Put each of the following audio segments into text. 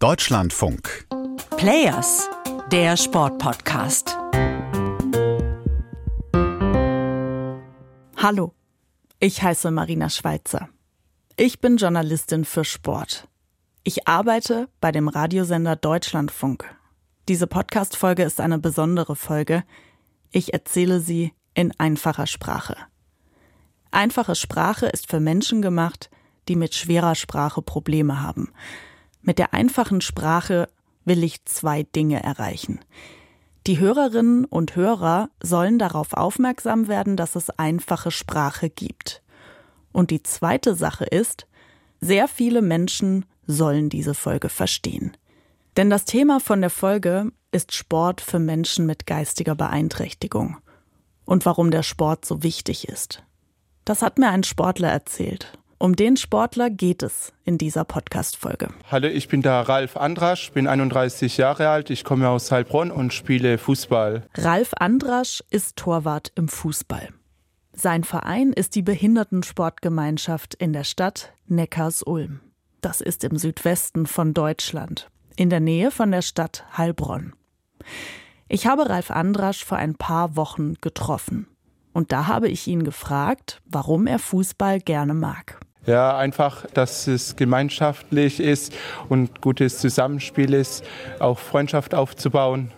Deutschlandfunk. Players, der Sportpodcast. Hallo, ich heiße Marina Schweizer. Ich bin Journalistin für Sport. Ich arbeite bei dem Radiosender Deutschlandfunk. Diese Podcast-Folge ist eine besondere Folge. Ich erzähle sie in einfacher Sprache. Einfache Sprache ist für Menschen gemacht, die mit schwerer Sprache Probleme haben. Mit der einfachen Sprache will ich zwei Dinge erreichen. Die Hörerinnen und Hörer sollen darauf aufmerksam werden, dass es einfache Sprache gibt. Und die zweite Sache ist, sehr viele Menschen sollen diese Folge verstehen. Denn das Thema von der Folge ist Sport für Menschen mit geistiger Beeinträchtigung und warum der Sport so wichtig ist. Das hat mir ein Sportler erzählt um den Sportler geht es in dieser Podcast-Folge. Hallo, ich bin der Ralf Andrasch, bin 31 Jahre alt, ich komme aus Heilbronn und spiele Fußball. Ralf Andrasch ist Torwart im Fußball. Sein Verein ist die Behindertensportgemeinschaft in der Stadt Neckars-Ulm. Das ist im Südwesten von Deutschland, in der Nähe von der Stadt Heilbronn. Ich habe Ralf Andrasch vor ein paar Wochen getroffen. Und da habe ich ihn gefragt, warum er Fußball gerne mag. Ja, einfach, dass es gemeinschaftlich ist und gutes Zusammenspiel ist, auch Freundschaft aufzubauen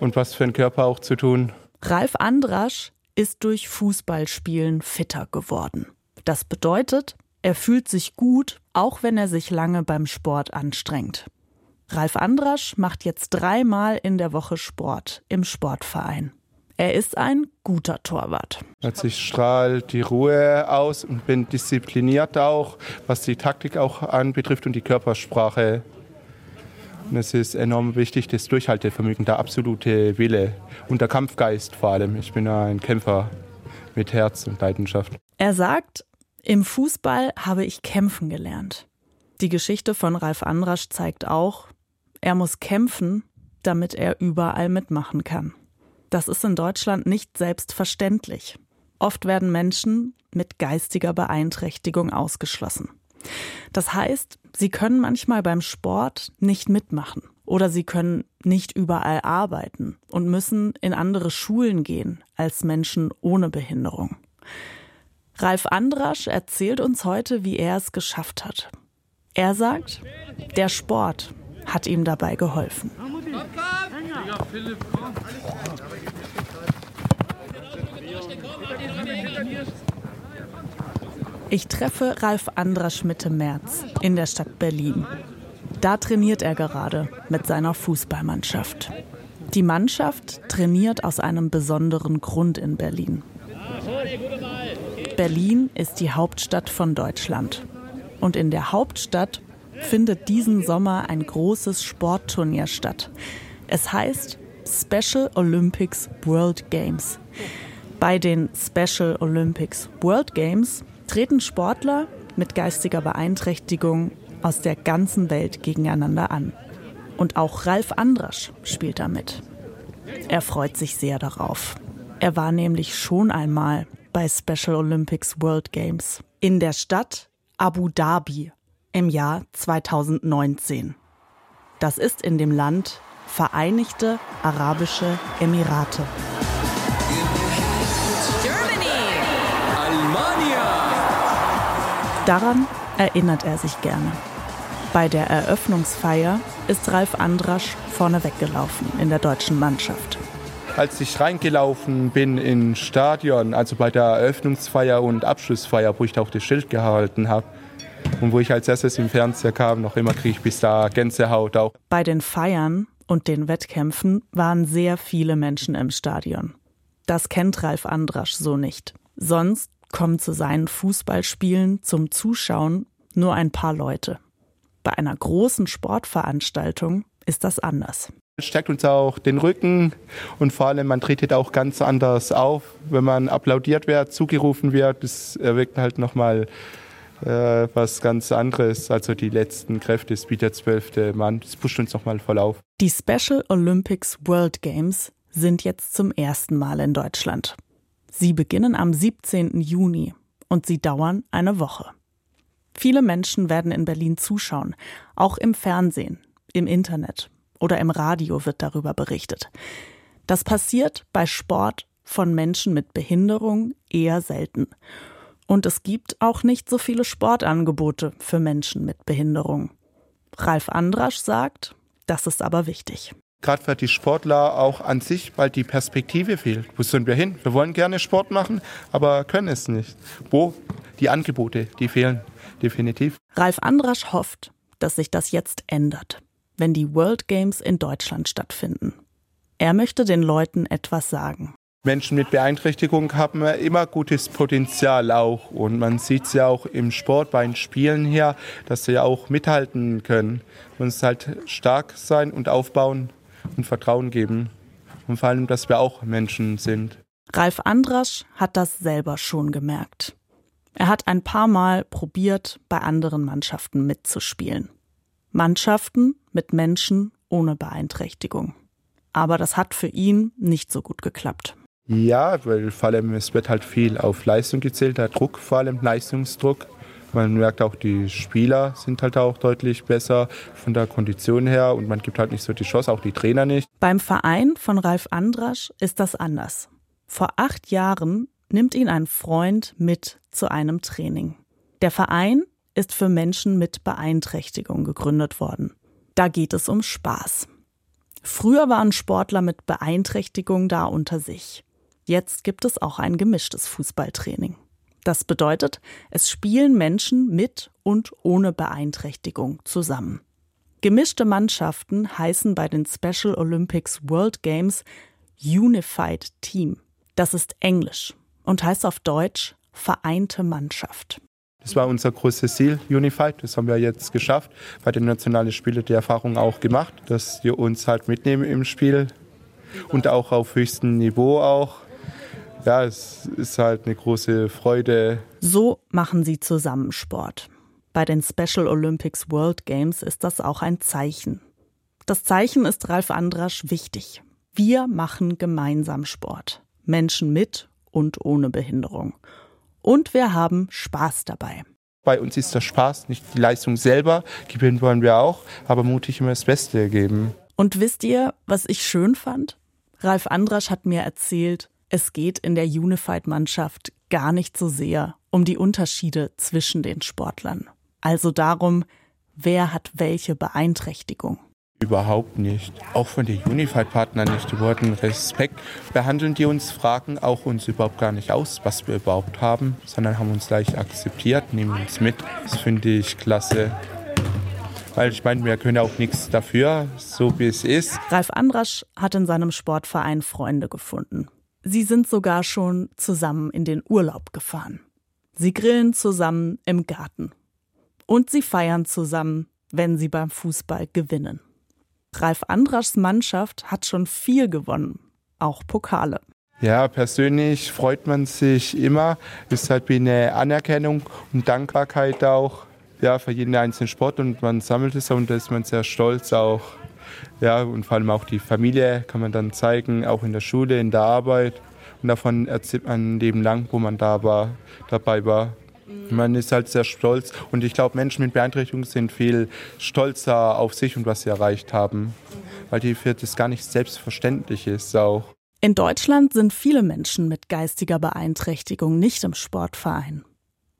und was für den Körper auch zu tun. Ralf Andrasch ist durch Fußballspielen fitter geworden. Das bedeutet, er fühlt sich gut, auch wenn er sich lange beim Sport anstrengt. Ralf Andrasch macht jetzt dreimal in der Woche Sport im Sportverein. Er ist ein guter Torwart. Also ich strahle die Ruhe aus und bin diszipliniert auch, was die Taktik auch anbetrifft und die Körpersprache. Und es ist enorm wichtig, das Durchhaltevermögen, der absolute Wille und der Kampfgeist vor allem. Ich bin ein Kämpfer mit Herz und Leidenschaft. Er sagt, im Fußball habe ich kämpfen gelernt. Die Geschichte von Ralf Andrasch zeigt auch, er muss kämpfen, damit er überall mitmachen kann. Das ist in Deutschland nicht selbstverständlich. Oft werden Menschen mit geistiger Beeinträchtigung ausgeschlossen. Das heißt, sie können manchmal beim Sport nicht mitmachen oder sie können nicht überall arbeiten und müssen in andere Schulen gehen als Menschen ohne Behinderung. Ralf Andrasch erzählt uns heute, wie er es geschafft hat. Er sagt, der Sport hat ihm dabei geholfen. Ich treffe Ralf Andrasch Mitte März in der Stadt Berlin. Da trainiert er gerade mit seiner Fußballmannschaft. Die Mannschaft trainiert aus einem besonderen Grund in Berlin. Berlin ist die Hauptstadt von Deutschland. Und in der Hauptstadt findet diesen Sommer ein großes Sportturnier statt. Es heißt Special Olympics World Games. Bei den Special Olympics World Games treten Sportler mit geistiger Beeinträchtigung aus der ganzen Welt gegeneinander an. Und auch Ralf Andrasch spielt damit. Er freut sich sehr darauf. Er war nämlich schon einmal bei Special Olympics World Games in der Stadt Abu Dhabi im Jahr 2019. Das ist in dem Land Vereinigte Arabische Emirate. Daran erinnert er sich gerne. Bei der Eröffnungsfeier ist Ralf Andrasch vorne weggelaufen in der deutschen Mannschaft. Als ich reingelaufen bin ins Stadion, also bei der Eröffnungsfeier und Abschlussfeier, wo ich da auch das Schild gehalten habe, und wo ich als erstes im Fernseher kam, noch immer kriege ich bis da Gänsehaut auch. Bei den Feiern und den Wettkämpfen waren sehr viele Menschen im Stadion. Das kennt Ralf Andrasch so nicht. Sonst kommen zu seinen Fußballspielen zum Zuschauen nur ein paar Leute. Bei einer großen Sportveranstaltung ist das anders. Es stärkt uns auch den Rücken und vor allem man tretet auch ganz anders auf, wenn man applaudiert wird, zugerufen wird. Das erweckt halt nochmal äh, was ganz anderes. Also die letzten Kräfte ist wie der zwölfte Mann. Das pusht uns nochmal voll auf. Die Special Olympics World Games sind jetzt zum ersten Mal in Deutschland. Sie beginnen am 17. Juni und sie dauern eine Woche. Viele Menschen werden in Berlin zuschauen, auch im Fernsehen, im Internet oder im Radio wird darüber berichtet. Das passiert bei Sport von Menschen mit Behinderung eher selten. Und es gibt auch nicht so viele Sportangebote für Menschen mit Behinderung. Ralf Andrasch sagt, das ist aber wichtig. Gerade für die Sportler auch an sich, weil die Perspektive fehlt. Wo sind wir hin? Wir wollen gerne Sport machen, aber können es nicht. Wo? Die Angebote, die fehlen definitiv. Ralf Andrasch hofft, dass sich das jetzt ändert, wenn die World Games in Deutschland stattfinden. Er möchte den Leuten etwas sagen. Menschen mit Beeinträchtigung haben immer gutes Potenzial auch. Und man sieht es ja auch im Sport bei den Spielen her, dass sie ja auch mithalten können. Man muss halt stark sein und aufbauen und Vertrauen geben. Und vor allem, dass wir auch Menschen sind. Ralf Andrasch hat das selber schon gemerkt. Er hat ein paar Mal probiert, bei anderen Mannschaften mitzuspielen. Mannschaften mit Menschen ohne Beeinträchtigung. Aber das hat für ihn nicht so gut geklappt. Ja, weil vor allem es wird halt viel auf Leistung gezählt, der Druck, vor allem Leistungsdruck. Man merkt auch, die Spieler sind halt auch deutlich besser von der Kondition her und man gibt halt nicht so die Chance, auch die Trainer nicht. Beim Verein von Ralf Andrasch ist das anders. Vor acht Jahren nimmt ihn ein Freund mit zu einem Training. Der Verein ist für Menschen mit Beeinträchtigung gegründet worden. Da geht es um Spaß. Früher waren Sportler mit Beeinträchtigung da unter sich. Jetzt gibt es auch ein gemischtes Fußballtraining. Das bedeutet, es spielen Menschen mit und ohne Beeinträchtigung zusammen. Gemischte Mannschaften heißen bei den Special Olympics World Games Unified Team. Das ist Englisch und heißt auf Deutsch vereinte Mannschaft. Das war unser großes Ziel, Unified. Das haben wir jetzt geschafft. Bei den nationalen Spielen die Erfahrung auch gemacht, dass wir uns halt mitnehmen im Spiel und auch auf höchstem Niveau auch ja, es ist halt eine große Freude. So machen sie zusammen Sport. Bei den Special Olympics World Games ist das auch ein Zeichen. Das Zeichen ist Ralf Andrasch wichtig. Wir machen gemeinsam Sport. Menschen mit und ohne Behinderung. Und wir haben Spaß dabei. Bei uns ist der Spaß, nicht die Leistung selber. Gewinnen wollen wir auch, aber mutig immer das Beste geben. Und wisst ihr, was ich schön fand? Ralf Andrasch hat mir erzählt, es geht in der Unified-Mannschaft gar nicht so sehr um die Unterschiede zwischen den Sportlern. Also darum, wer hat welche Beeinträchtigung. Überhaupt nicht. Auch von den Unified-Partnern nicht. Die wurden Respekt. Behandeln die uns, fragen auch uns überhaupt gar nicht aus, was wir überhaupt haben, sondern haben uns gleich akzeptiert, nehmen uns mit. Das finde ich klasse. Weil ich meine, wir können auch nichts dafür, so wie es ist. Ralf Andrasch hat in seinem Sportverein Freunde gefunden. Sie sind sogar schon zusammen in den Urlaub gefahren. Sie grillen zusammen im Garten. Und sie feiern zusammen, wenn sie beim Fußball gewinnen. Ralf Andraschs Mannschaft hat schon viel gewonnen, auch Pokale. Ja, persönlich freut man sich immer. Ist halt wie eine Anerkennung und Dankbarkeit auch ja, für jeden einzelnen Sport und man sammelt es und da ist man sehr stolz auch ja, und vor allem auch die Familie kann man dann zeigen, auch in der Schule, in der Arbeit. Und davon erzählt man ein Leben lang, wo man da war, dabei war. Man ist halt sehr stolz und ich glaube, Menschen mit Beeinträchtigung sind viel stolzer auf sich und was sie erreicht haben, weil die für das gar nicht selbstverständlich ist auch. In Deutschland sind viele Menschen mit geistiger Beeinträchtigung nicht im Sportverein.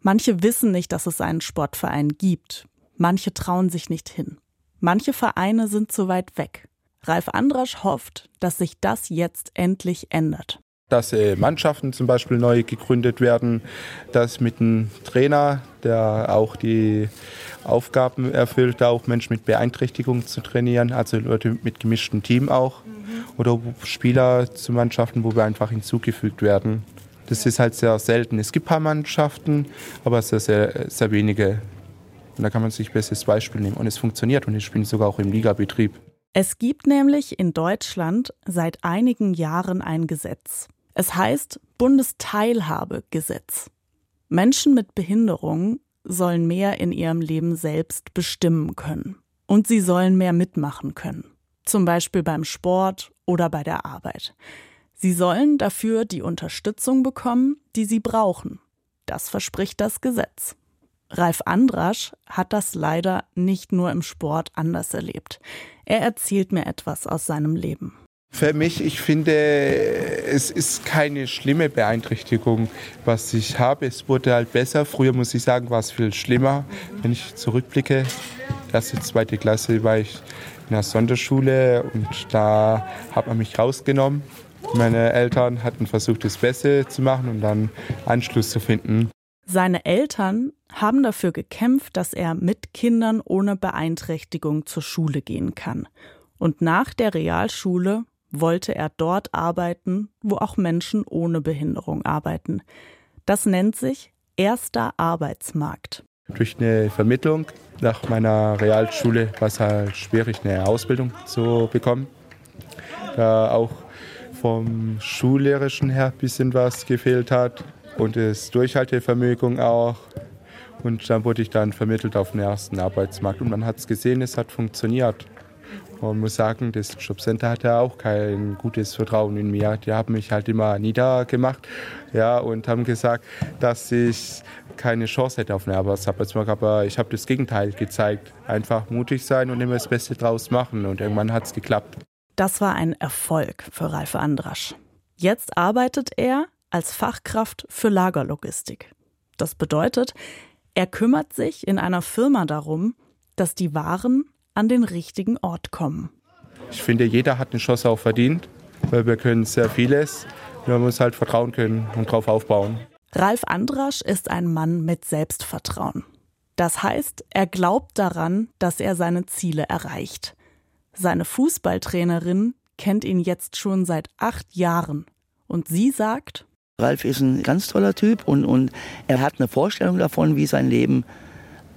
Manche wissen nicht, dass es einen Sportverein gibt. Manche trauen sich nicht hin. Manche Vereine sind zu weit weg. Ralf Andrasch hofft, dass sich das jetzt endlich ändert. Dass äh, Mannschaften zum Beispiel neu gegründet werden, dass mit einem Trainer, der auch die Aufgaben erfüllt, auch Menschen mit Beeinträchtigung zu trainieren, also Leute mit gemischtem Team auch. Mhm. Oder Spieler zu Mannschaften, wo wir einfach hinzugefügt werden. Das ist halt sehr selten. Es gibt ein paar Mannschaften, aber sehr, sehr, sehr wenige. Und da kann man sich bestes Beispiel nehmen. Und es funktioniert und ich spielen sogar auch im Ligabetrieb. Es gibt nämlich in Deutschland seit einigen Jahren ein Gesetz. Es heißt Bundesteilhabegesetz. Menschen mit Behinderung sollen mehr in ihrem Leben selbst bestimmen können. Und sie sollen mehr mitmachen können. Zum Beispiel beim Sport oder bei der Arbeit. Sie sollen dafür die Unterstützung bekommen, die sie brauchen. Das verspricht das Gesetz. Ralf Andrasch hat das leider nicht nur im Sport anders erlebt. Er erzählt mir etwas aus seinem Leben. Für mich, ich finde, es ist keine schlimme Beeinträchtigung, was ich habe. Es wurde halt besser. Früher, muss ich sagen, war es viel schlimmer. Wenn ich zurückblicke, erste, zweite Klasse war ich in der Sonderschule und da hat man mich rausgenommen. Meine Eltern hatten versucht, das Beste zu machen und dann Anschluss zu finden. Seine Eltern haben dafür gekämpft, dass er mit Kindern ohne Beeinträchtigung zur Schule gehen kann. Und nach der Realschule wollte er dort arbeiten, wo auch Menschen ohne Behinderung arbeiten. Das nennt sich erster Arbeitsmarkt. Durch eine Vermittlung nach meiner Realschule war es halt schwierig, eine Ausbildung zu bekommen. Da auch vom Schullehrischen her ein bisschen was gefehlt hat und das Durchhaltevermögen auch. Und dann wurde ich dann vermittelt auf den ersten Arbeitsmarkt und man hat es gesehen, es hat funktioniert. Man muss sagen, das Jobcenter hatte auch kein gutes Vertrauen in mir. Die haben mich halt immer niedergemacht ja, und haben gesagt, dass ich keine Chance hätte auf einen Arbeitsmarkt. Aber ich habe das Gegenteil gezeigt. Einfach mutig sein und immer das Beste draus machen. Und irgendwann hat es geklappt. Das war ein Erfolg für Ralf Andrasch. Jetzt arbeitet er als Fachkraft für Lagerlogistik. Das bedeutet, er kümmert sich in einer Firma darum, dass die Waren an den richtigen Ort kommen. Ich finde, jeder hat eine Chance auch verdient, weil wir können sehr vieles. Man muss halt vertrauen können und darauf aufbauen. Ralf Andrasch ist ein Mann mit Selbstvertrauen. Das heißt, er glaubt daran, dass er seine Ziele erreicht. Seine Fußballtrainerin kennt ihn jetzt schon seit acht Jahren. Und sie sagt, Ralf ist ein ganz toller Typ und, und er hat eine Vorstellung davon, wie sein Leben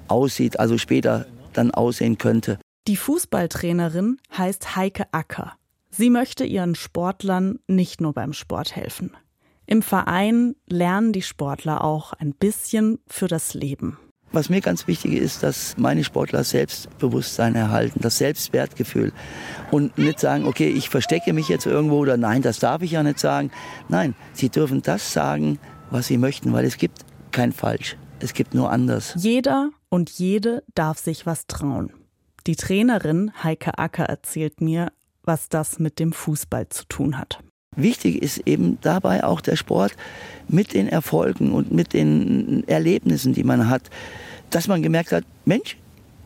aussieht, also später dann aussehen könnte. Die Fußballtrainerin heißt Heike Acker. Sie möchte ihren Sportlern nicht nur beim Sport helfen. Im Verein lernen die Sportler auch ein bisschen für das Leben. Was mir ganz wichtig ist, dass meine Sportler Selbstbewusstsein erhalten, das Selbstwertgefühl. Und nicht sagen, okay, ich verstecke mich jetzt irgendwo oder nein, das darf ich ja nicht sagen. Nein, sie dürfen das sagen, was sie möchten, weil es gibt kein Falsch. Es gibt nur anders. Jeder und jede darf sich was trauen. Die Trainerin Heike Acker erzählt mir, was das mit dem Fußball zu tun hat. Wichtig ist eben dabei auch der Sport mit den Erfolgen und mit den Erlebnissen, die man hat, dass man gemerkt hat, Mensch,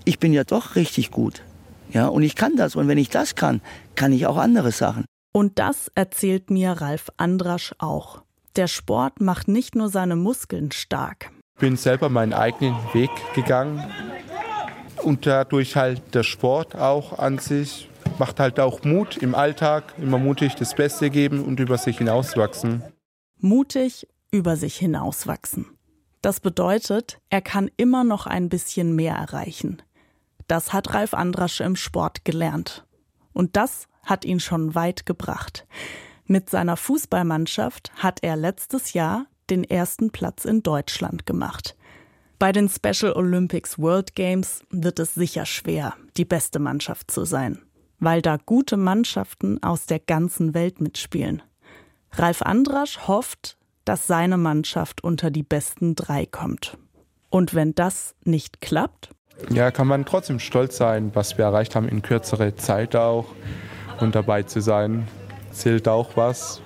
ich bin ja doch richtig gut. Ja, und ich kann das. Und wenn ich das kann, kann ich auch andere Sachen. Und das erzählt mir Ralf Andrasch auch. Der Sport macht nicht nur seine Muskeln stark. Ich bin selber meinen eigenen Weg gegangen. Und dadurch halt der Sport auch an sich macht halt auch Mut im Alltag, immer mutig das Beste geben und über sich hinauswachsen. Mutig über sich hinauswachsen. Das bedeutet, er kann immer noch ein bisschen mehr erreichen. Das hat Ralf Andrasche im Sport gelernt. Und das hat ihn schon weit gebracht. Mit seiner Fußballmannschaft hat er letztes Jahr den ersten Platz in Deutschland gemacht. Bei den Special Olympics World Games wird es sicher schwer, die beste Mannschaft zu sein weil da gute Mannschaften aus der ganzen Welt mitspielen. Ralf Andrasch hofft, dass seine Mannschaft unter die besten drei kommt. Und wenn das nicht klappt? Ja, kann man trotzdem stolz sein, was wir erreicht haben in kürzerer Zeit auch. Und dabei zu sein, zählt auch was.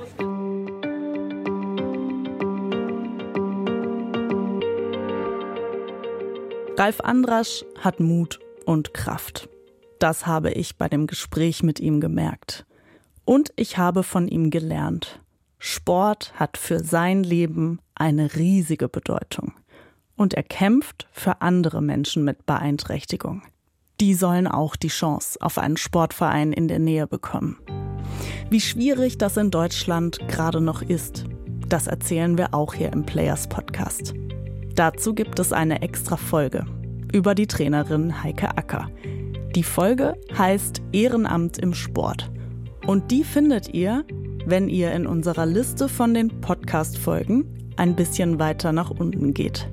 Ralf Andrasch hat Mut und Kraft. Das habe ich bei dem Gespräch mit ihm gemerkt. Und ich habe von ihm gelernt. Sport hat für sein Leben eine riesige Bedeutung. Und er kämpft für andere Menschen mit Beeinträchtigung. Die sollen auch die Chance auf einen Sportverein in der Nähe bekommen. Wie schwierig das in Deutschland gerade noch ist, das erzählen wir auch hier im Players Podcast. Dazu gibt es eine extra Folge über die Trainerin Heike Acker, die Folge heißt Ehrenamt im Sport. Und die findet ihr, wenn ihr in unserer Liste von den Podcast-Folgen ein bisschen weiter nach unten geht.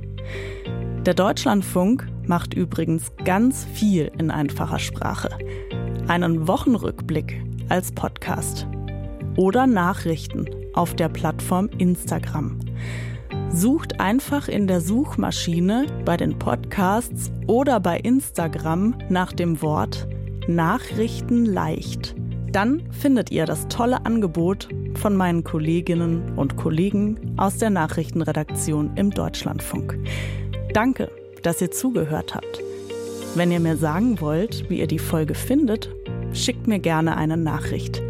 Der Deutschlandfunk macht übrigens ganz viel in einfacher Sprache. Einen Wochenrückblick als Podcast. Oder Nachrichten auf der Plattform Instagram. Sucht einfach in der Suchmaschine bei den Podcasts oder bei Instagram nach dem Wort Nachrichten leicht. Dann findet ihr das tolle Angebot von meinen Kolleginnen und Kollegen aus der Nachrichtenredaktion im Deutschlandfunk. Danke, dass ihr zugehört habt. Wenn ihr mir sagen wollt, wie ihr die Folge findet, schickt mir gerne eine Nachricht.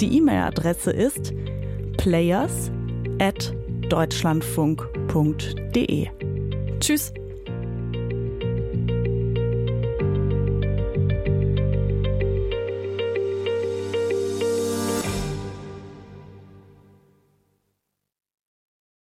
Die E-Mail-Adresse ist players deutschlandfunk.de. Tschüss.